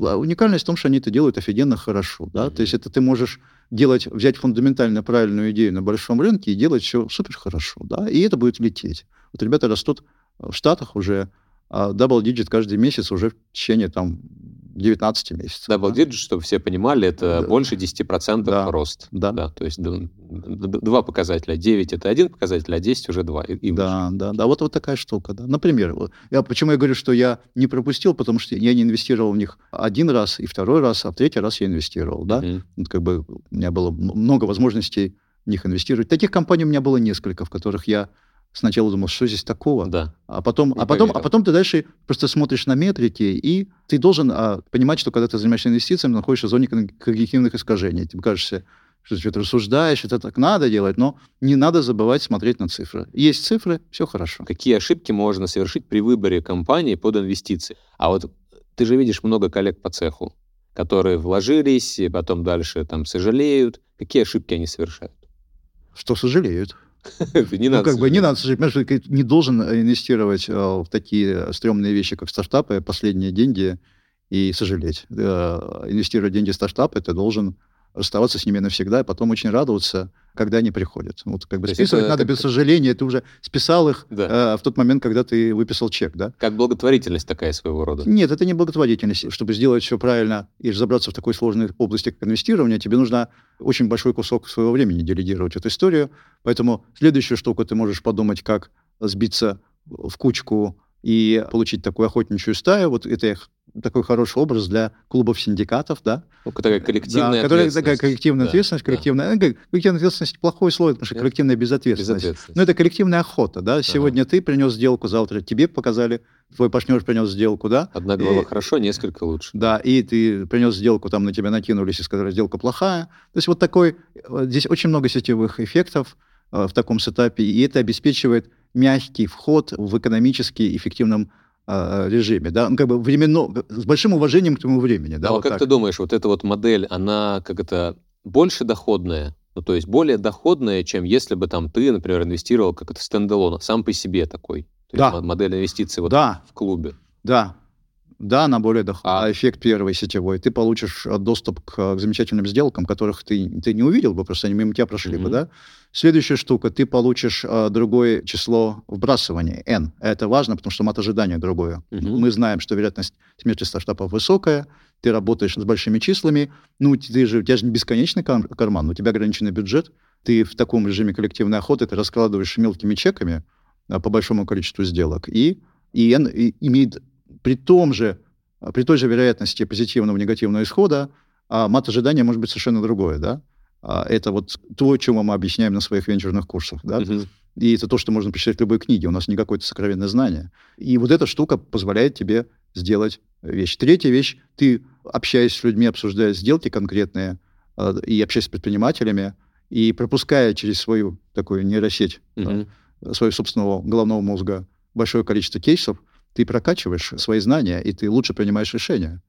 а, уникальность в том, что они это делают офигенно хорошо, да? Uh-huh. То есть это ты можешь делать, взять фундаментально правильную идею на большом рынке и делать все супер хорошо, да? И это будет лететь. Вот ребята растут в Штатах уже а double digit каждый месяц уже в течение там 19 месяцев. Double да. digit, чтобы все понимали, это да. больше 10% да. рост. Да. да. То есть два показателя. 9 это один показатель, а 10 уже два. И да, да, да. Вот, вот такая штука. Да. Например, я, почему я говорю, что я не пропустил, потому что я не инвестировал в них один раз, и второй раз, а в третий раз я инвестировал. Да? Mm-hmm. Вот как бы у меня было много возможностей в них инвестировать. Таких компаний у меня было несколько, в которых я сначала думал, что здесь такого, да. а потом, а потом, а потом ты дальше просто смотришь на метрики, и ты должен а, понимать, что когда ты занимаешься инвестициями, находишься в зоне когнитивных искажений. Тебе кажется, что ты что-то рассуждаешь, это так надо делать, но не надо забывать смотреть на цифры. Есть цифры, все хорошо. Какие ошибки можно совершить при выборе компании под инвестиции? А вот ты же видишь много коллег по цеху, которые вложились, и потом дальше там сожалеют. Какие ошибки они совершают? Что сожалеют? не ну, как бы не надо, понимаешь, ты не должен инвестировать э, в такие стрёмные вещи, как стартапы, последние деньги и сожалеть. Э, инвестировать деньги в стартапы, ты должен расставаться с ними навсегда, и потом очень радоваться, когда они приходят. Вот как бы списывать это, надо это... без сожаления, ты уже списал их да. э, в тот момент, когда ты выписал чек, да? Как благотворительность такая своего рода. Нет, это не благотворительность. Чтобы сделать все правильно и разобраться в такой сложной области, как инвестирование, тебе нужно очень большой кусок своего времени делегировать эту историю. Поэтому следующую штуку ты можешь подумать, как сбиться в кучку и получить такую охотничью стаю. Вот это такой хороший образ для клубов-синдикатов, да. Ну, такая коллективная да, которая, такая коллективная да, ответственность, коллективная, да. коллективная ответственность плохое слово, потому что Нет. коллективная безответственность. безответственность. Но это коллективная охота, да. Сегодня ага. ты принес сделку, завтра тебе показали, твой партнер принес сделку, да. Одна голова и, хорошо, несколько лучше. Да, и ты принес сделку, там на тебя накинулись и сказали, сделка плохая. То есть вот такой, здесь очень много сетевых эффектов э, в таком сетапе, и это обеспечивает мягкий вход в экономически эффективном э, режиме, да, ну, как бы временно, с большим уважением к твоему времени, да. Ну, а вот как так. ты думаешь, вот эта вот модель, она как это больше доходная, ну, то есть более доходная, чем если бы там ты, например, инвестировал как это стендалон, сам по себе такой. То да. есть модель инвестиций вот да. в клубе. Да, да, она более доходная. А эффект первый сетевой. Ты получишь э, доступ к, к замечательным сделкам, которых ты, ты не увидел бы, просто они мимо тебя прошли mm-hmm. бы, да? Следующая штука, ты получишь а, другое число вбрасывания, n. Это важно, потому что мат ожидания другое. Mm-hmm. Мы знаем, что вероятность смерти стартапов высокая, ты работаешь с большими числами, ну, ты же, у тебя же не бесконечный карман, у тебя ограниченный бюджет, ты в таком режиме коллективной охоты, ты раскладываешь мелкими чеками а, по большому количеству сделок, и, и n имеет при том же, при той же вероятности позитивного негативного исхода, а мат ожидания может быть совершенно другое, да? А это вот то, чему мы объясняем на своих венчурных курсах, да? Uh-huh. И это то, что можно прочитать в любой книге. У нас не какое-то сокровенное знание. И вот эта штука позволяет тебе сделать вещь. Третья вещь, ты, общаясь с людьми, обсуждая сделки конкретные а, и общаясь с предпринимателями, и пропуская через свою такую нейросеть, uh-huh. своего собственного головного мозга большое количество кейсов, ты прокачиваешь свои знания, и ты лучше принимаешь решения.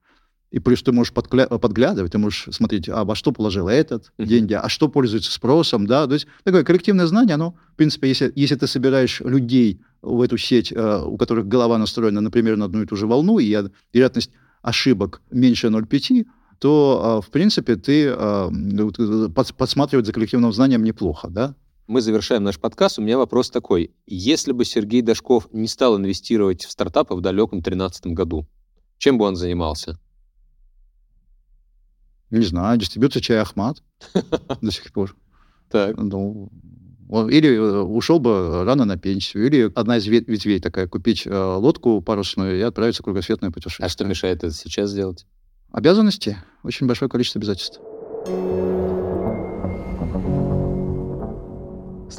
И плюс ты можешь подкля- подглядывать, ты можешь смотреть, а во что положил этот uh-huh. деньги, а что пользуется спросом, да, то есть такое коллективное знание, оно, в принципе, если, если ты собираешь людей в эту сеть, э, у которых голова настроена, например, на одну и ту же волну, и вероятность ошибок меньше 0,5, то, э, в принципе, ты э, под, подсматривать за коллективным знанием неплохо, да. Мы завершаем наш подкаст. У меня вопрос такой. Если бы Сергей Дашков не стал инвестировать в стартапы в далеком 2013 году, чем бы он занимался? Не знаю, дистрибьюция чая Ахмат до сих пор. Так. Ну, или э, ушел бы рано на пенсию, или одна из ветвей такая, купить э, лодку парусную и отправиться в кругосветное путешествие. А что мешает это сейчас сделать? Обязанности. Очень большое количество обязательств.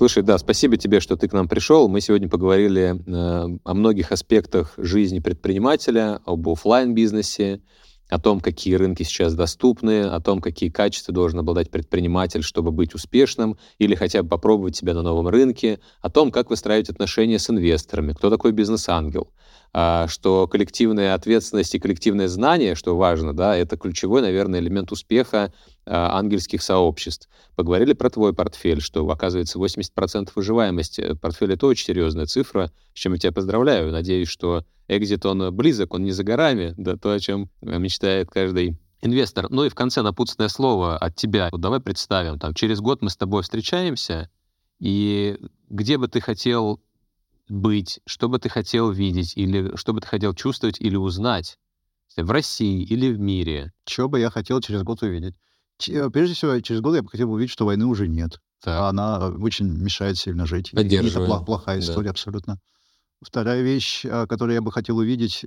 Слушай, да, спасибо тебе, что ты к нам пришел. Мы сегодня поговорили э, о многих аспектах жизни предпринимателя, об офлайн бизнесе о том, какие рынки сейчас доступны, о том, какие качества должен обладать предприниматель, чтобы быть успешным или хотя бы попробовать себя на новом рынке, о том, как выстраивать отношения с инвесторами, кто такой бизнес-ангел, что коллективная ответственность и коллективное знание, что важно, да, это ключевой, наверное, элемент успеха а, ангельских сообществ. Поговорили про твой портфель, что, оказывается, 80% выживаемости. Портфель — это очень серьезная цифра, с чем я тебя поздравляю. Надеюсь, что экзит, он близок, он не за горами, да, то, о чем мечтает каждый инвестор. Ну и в конце напутственное слово от тебя. Вот давай представим, там, через год мы с тобой встречаемся, и где бы ты хотел быть, что бы ты хотел видеть, или что бы ты хотел чувствовать или узнать в России или в мире? Что бы я хотел через год увидеть? Прежде всего, через год я бы хотел увидеть, что войны уже нет. Так. Она очень мешает сильно жить. Поддерживаю. Это плохая история да. абсолютно. Вторая вещь, а, которую я бы хотел увидеть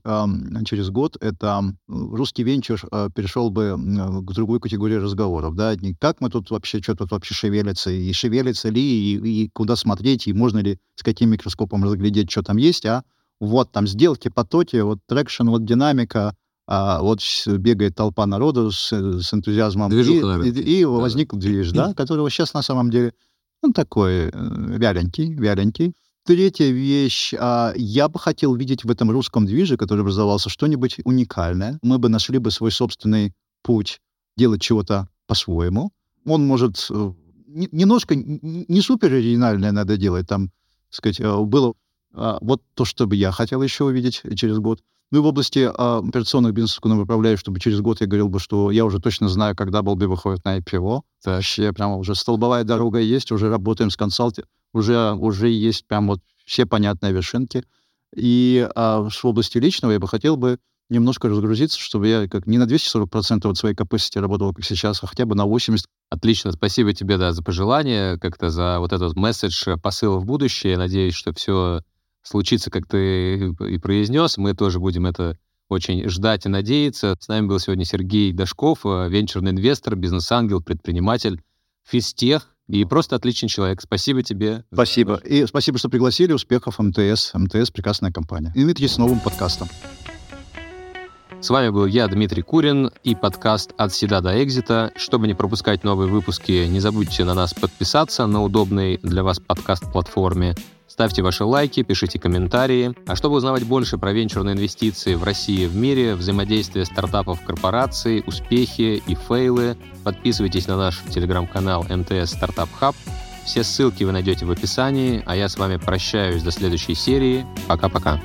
через год, это русский венчур а, перешел бы к другой категории разговоров. Да? Не как мы тут вообще, что тут вообще шевелится, и шевелится ли, и, и куда смотреть, и можно ли с каким микроскопом разглядеть, что там есть, а вот там сделки, потоки, вот traction, вот динамика, а вот бегает толпа народу с, с энтузиазмом, Движуха, и, и, и да. возник движ, да, которого сейчас на самом деле он такой э, вяленький, вяленький. Третья вещь. А, я бы хотел видеть в этом русском движе, который образовался, что-нибудь уникальное. Мы бы нашли бы свой собственный путь делать чего-то по-своему. Он может э, немножко не супер оригинальное надо делать. Там, сказать, э, было а, вот то, что бы я хотел еще увидеть через год. Ну и в области а, операционных бизнесов, куда управляю, чтобы через год я говорил бы, что я уже точно знаю, когда Болби выходит на IPO. Вообще прямо уже столбовая дорога есть, уже работаем с консалтингом уже, уже есть прям вот все понятные вершинки. И а, в области личного я бы хотел бы немножко разгрузиться, чтобы я как не на 240% от своей capacity работал, как сейчас, а хотя бы на 80%. Отлично, спасибо тебе, да, за пожелание, как-то за вот этот месседж, посыл в будущее. Надеюсь, что все случится, как ты и произнес. Мы тоже будем это очень ждать и надеяться. С нами был сегодня Сергей Дашков, э, венчурный инвестор, бизнес-ангел, предприниматель, физтех и просто отличный человек. Спасибо тебе. Спасибо. И спасибо, что пригласили. Успехов МТС. МТС — прекрасная компания. И Дмитрий с новым подкастом. С вами был я, Дмитрий Курин, и подкаст «От седа до экзита». Чтобы не пропускать новые выпуски, не забудьте на нас подписаться на удобной для вас подкаст-платформе. Ставьте ваши лайки, пишите комментарии. А чтобы узнавать больше про венчурные инвестиции в России и в мире, взаимодействие стартапов корпораций, успехи и фейлы, подписывайтесь на наш телеграм-канал МТС Стартап Хаб. Все ссылки вы найдете в описании, а я с вами прощаюсь до следующей серии. Пока-пока.